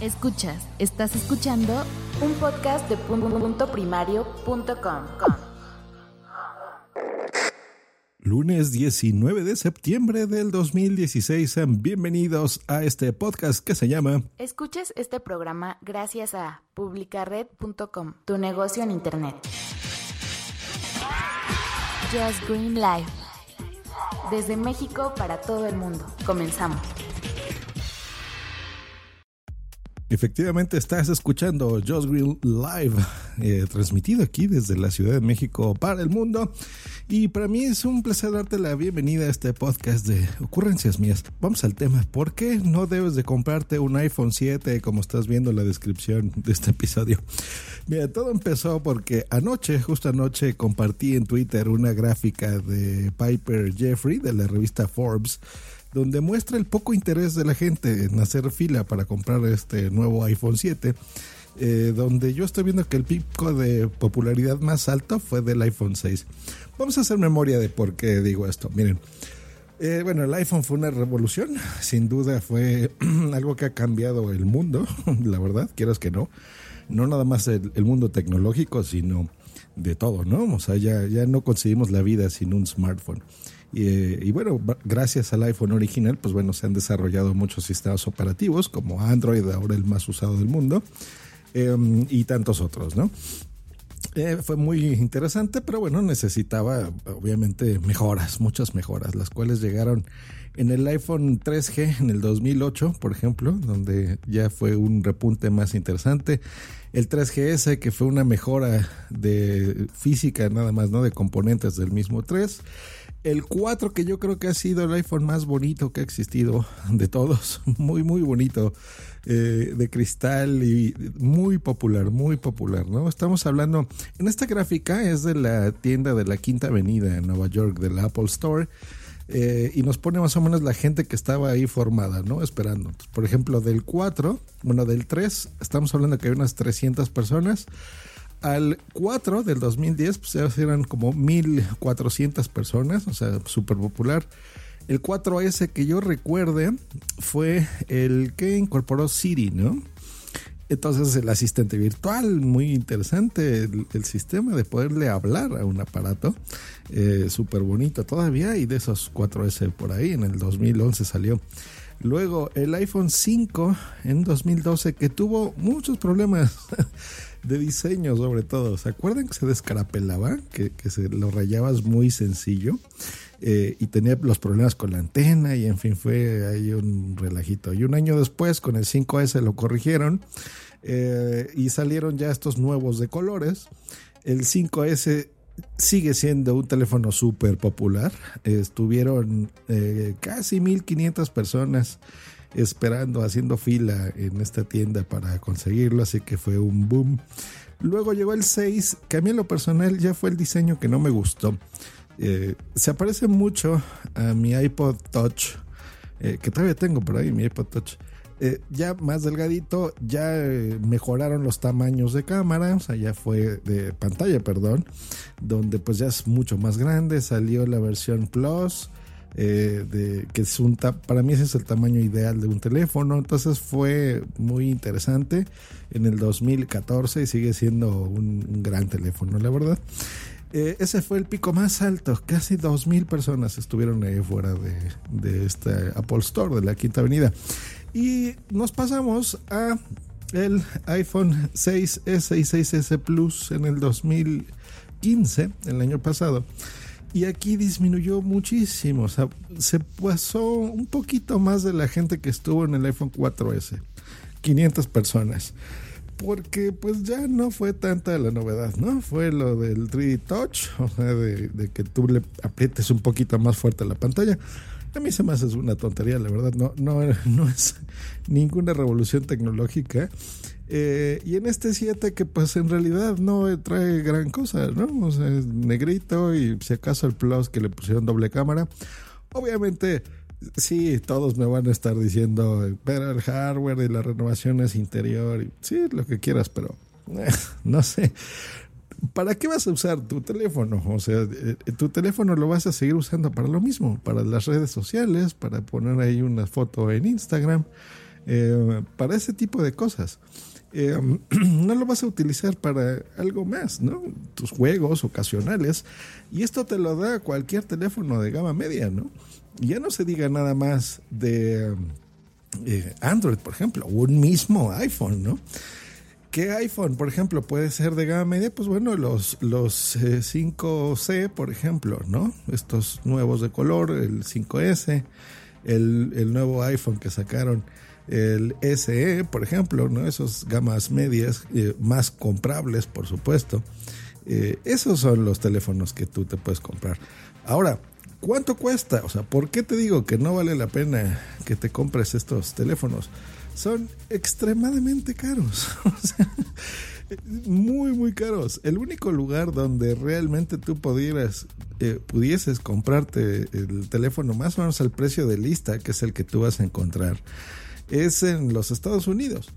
Escuchas, estás escuchando un podcast de punto primario.com. Lunes 19 de septiembre del 2016, sean bienvenidos a este podcast que se llama Escuches este programa gracias a publicared.com, tu negocio en internet. Just Green Life. Desde México para todo el mundo. Comenzamos. Efectivamente estás escuchando Just Green Live, eh, transmitido aquí desde la Ciudad de México para el mundo. Y para mí es un placer darte la bienvenida a este podcast de ocurrencias mías. Vamos al tema, ¿por qué no debes de comprarte un iPhone 7 como estás viendo en la descripción de este episodio? Mira, todo empezó porque anoche, justo anoche, compartí en Twitter una gráfica de Piper Jeffrey de la revista Forbes donde muestra el poco interés de la gente en hacer fila para comprar este nuevo iPhone 7. Eh, donde yo estoy viendo que el pico de popularidad más alto fue del iPhone 6. Vamos a hacer memoria de por qué digo esto. Miren, eh, bueno, el iPhone fue una revolución, sin duda fue algo que ha cambiado el mundo, la verdad, quieras que no. No nada más el, el mundo tecnológico, sino de todo, ¿no? O sea, ya, ya no conseguimos la vida sin un smartphone. Y, bueno, gracias al iPhone original, pues bueno, se han desarrollado muchos sistemas operativos como Android, ahora el más usado del mundo, em, y tantos otros, ¿no? Eh, fue muy interesante, pero bueno, necesitaba obviamente mejoras, muchas mejoras, las cuales llegaron en el iPhone 3G en el 2008, por ejemplo, donde ya fue un repunte más interesante. El 3GS, que fue una mejora de física nada más, ¿no? De componentes del mismo 3 el 4 que yo creo que ha sido el iPhone más bonito que ha existido de todos, muy muy bonito, eh, de cristal y muy popular, muy popular, ¿no? Estamos hablando, en esta gráfica es de la tienda de la Quinta Avenida en Nueva York, del Apple Store, eh, y nos pone más o menos la gente que estaba ahí formada, ¿no? Esperando. Por ejemplo, del 4, bueno, del 3, estamos hablando que hay unas 300 personas al 4 del 2010, pues ya eran como 1400 personas, o sea, súper popular. El 4S que yo recuerde fue el que incorporó Siri, ¿no? Entonces el asistente virtual, muy interesante el, sistema de poderle hablar a un aparato, eh, súper bonito todavía y de esos 4S por ahí, en el 2011 salió. Luego el iPhone 5 en 2012 que tuvo muchos problemas de diseño sobre todo. ¿Se acuerdan que se descarapelaba? Que, se lo rayabas muy sencillo. Eh, y tenía los problemas con la antena y en fin fue ahí un relajito. Y un año después con el 5S lo corrigieron eh, y salieron ya estos nuevos de colores. El 5S sigue siendo un teléfono súper popular. Estuvieron eh, casi 1500 personas esperando, haciendo fila en esta tienda para conseguirlo, así que fue un boom. Luego llegó el 6, que a mí en lo personal ya fue el diseño que no me gustó. Eh, se aparece mucho a mi iPod Touch, eh, que todavía tengo por ahí, mi iPod Touch. Eh, ya más delgadito, ya mejoraron los tamaños de cámara, o sea, ya fue de pantalla, perdón, donde pues ya es mucho más grande, salió la versión Plus, eh, de, que es un para mí ese es el tamaño ideal de un teléfono. Entonces fue muy interesante en el 2014 y sigue siendo un, gran teléfono, la verdad. Eh, ese fue el pico más alto, casi 2.000 personas estuvieron ahí fuera de, de este Apple Store de la Quinta Avenida. Y nos pasamos a el iPhone 6S y 6S Plus en el 2015, el año pasado. Y aquí disminuyó muchísimo. O sea, se pasó un poquito más de la gente que estuvo en el iPhone 4S. 500 personas. Porque pues ya no fue tanta la novedad, ¿no? Fue lo del 3D Touch, o sea, de, que tú le aprietes un poquito más fuerte la pantalla. A mí se me hace una tontería, la verdad. No, no, no es ninguna revolución tecnológica. Eh, y en este 7 que pues en realidad no trae gran cosa, ¿no? O sea, es negrito y si acaso el plus que le pusieron doble cámara. Obviamente, sí, todos me van a estar diciendo, pero el hardware y la renovación es interior, sí, lo que quieras, pero eh, no sé. ¿Para qué vas a usar tu teléfono? O sea, eh, tu teléfono lo vas a seguir usando para lo mismo, para las redes sociales, para poner ahí una foto en Instagram eh, para ese tipo de cosas. No lo vas a utilizar para algo más, ¿no? Tus juegos ocasionales. Y esto te lo da cualquier teléfono de gama media, ¿no? Ya no se diga nada más de eh, Android, por ejemplo, un mismo iPhone, ¿no? ¿Qué iPhone, por ejemplo, puede ser de gama media? Pues bueno, los, los 5C, eh, por ejemplo, ¿no? Estos nuevos de color, el 5S, el, el nuevo iPhone que sacaron, el SE, por ejemplo, ¿no? Esos gamas medias, eh, más comprables, por supuesto. esos son los teléfonos que tú te puedes comprar. Ahora, ¿cuánto cuesta? O sea, ¿por qué te digo que no vale la pena que te compres estos teléfonos? son extremadamente caros. muy, muy caros. El único lugar donde realmente tú pudieras, eh, pudieses comprarte el teléfono más o menos al precio de lista, que es el que tú vas a encontrar, es en los Estados Unidos.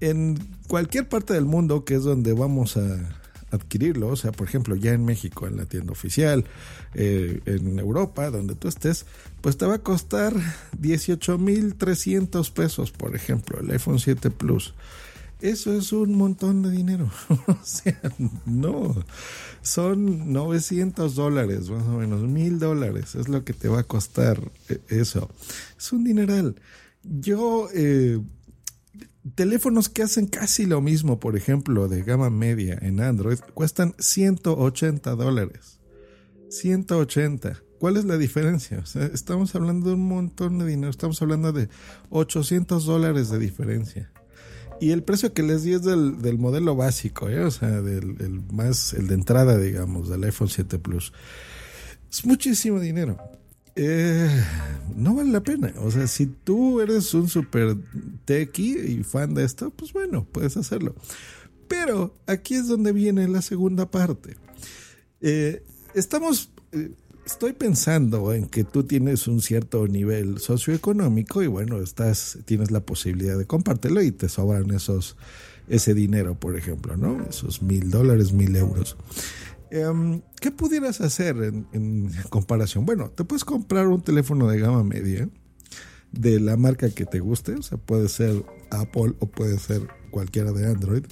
En cualquier parte del mundo, que es donde vamos a, adquirirlo, o sea, por ejemplo, ya en México, en la tienda oficial, eh, en Europa, donde tú estés, pues te va a costar 18.300 pesos, por ejemplo, el iPhone 7 Plus. Eso es un montón de dinero. o sea, no. Son 900 dólares, más o menos, mil dólares. Es lo que te va a costar eh, eso. Es un dineral. Yo eh, Teléfonos que hacen casi lo mismo, por ejemplo, de gama media en Android, cuestan 180 dólares. 180. ¿Cuál es la diferencia? estamos hablando de un montón de dinero, estamos hablando de 800 dólares de diferencia. Y el precio que les di es del, modelo básico, ¿eh? o sea, del más, el de entrada, digamos, del iPhone 7 Plus. Es muchísimo dinero eh, no vale la pena. O sea, si tú eres un super techie y fan de esto, pues bueno, puedes hacerlo. Pero aquí es donde viene la segunda parte. Eh, estamos, eh, estoy pensando en que tú tienes un cierto nivel socioeconómico y bueno, estás, tienes la posibilidad de compártelo y te sobran esos, ese dinero, por ejemplo, ¿no? Esos mil dólares, mil euros. Em, ¿Qué pudieras hacer en, comparación? Bueno, te puedes comprar un teléfono de gama media de la marca que te guste, o sea, puede ser Apple o puede ser cualquiera de Android,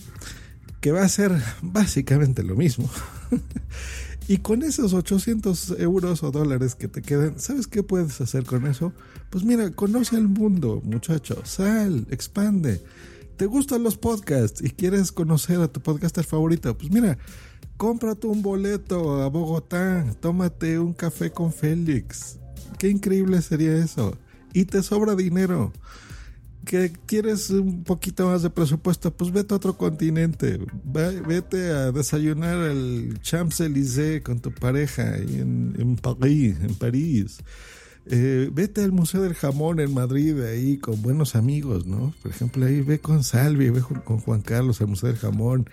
que va a ser básicamente lo mismo. y con esos 800 euros o dólares que te quedan, ¿sabes qué puedes hacer con eso? Pues mira, conoce el mundo, muchacho, sal, expande. ¿Te gustan los podcasts y quieres conocer a tu podcaster favorito? Pues mira, cómprate un boleto a Bogotá, tómate un café con Félix. Qué increíble sería eso. Y te sobra dinero. ¿Que quieres un poquito más de presupuesto? Pues vete a otro continente. Vete a desayunar al Champs-Élysées con tu pareja en, París. En París. Eh, vete al Museo del Jamón en Madrid, ahí con buenos amigos, ¿no? Por ejemplo, ahí ve con Salvi, ve con Juan Carlos al Museo del Jamón.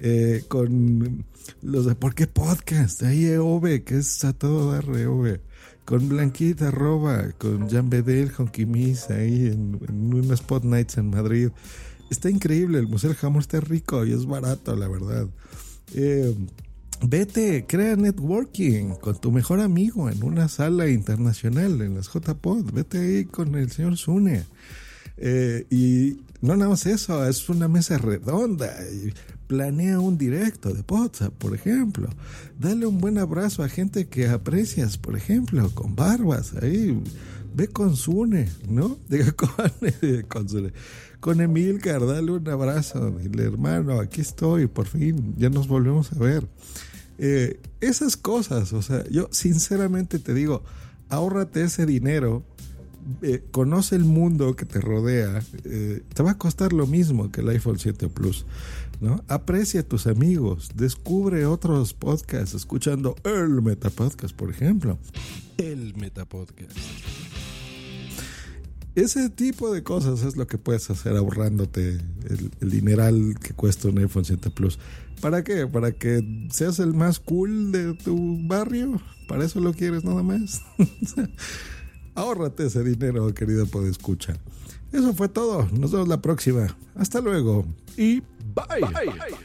Eh, con los de ¿Por qué Podcast? Ahí EOB, que es a todo dar EOB. Con Blanquita Roba, con Jan Bedel, con Kimis, ahí en, en unos Spot Nights en Madrid. Está increíble, el Museo del Jamón está rico y es barato, la verdad. Eh, vete, crea networking con tu mejor amigo en una sala internacional, en las JPod. Vete ahí con el señor Zune. Eh, y no nada más eso, es una mesa redonda. Planea un directo de WhatsApp, por ejemplo. Dale un buen abrazo a gente que aprecias, por ejemplo, con barbas. Ahí, ve con Zune, ¿no? Diga con, con, con Emilcar, dale un abrazo. Dile, hermano, aquí estoy, por fin, ya nos volvemos a ver. Eh, esas cosas, o sea, yo sinceramente te digo, ahórrate ese dinero eh, conoce el mundo que te rodea, eh, te va a costar lo mismo que el iPhone 7 Plus. ¿no? Aprecia a tus amigos, descubre otros podcasts escuchando el Metapodcast, por ejemplo. El Metapodcast. Ese tipo de cosas es lo que puedes hacer ahorrándote el, dineral que cuesta un iPhone 7 Plus. ¿Para qué? ¿Para que seas el más cool de tu barrio? ¿Para eso lo quieres nada más? Ahórrate ese dinero, querido escuchar. Eso fue todo. Nos vemos la próxima. Hasta luego. Y bye.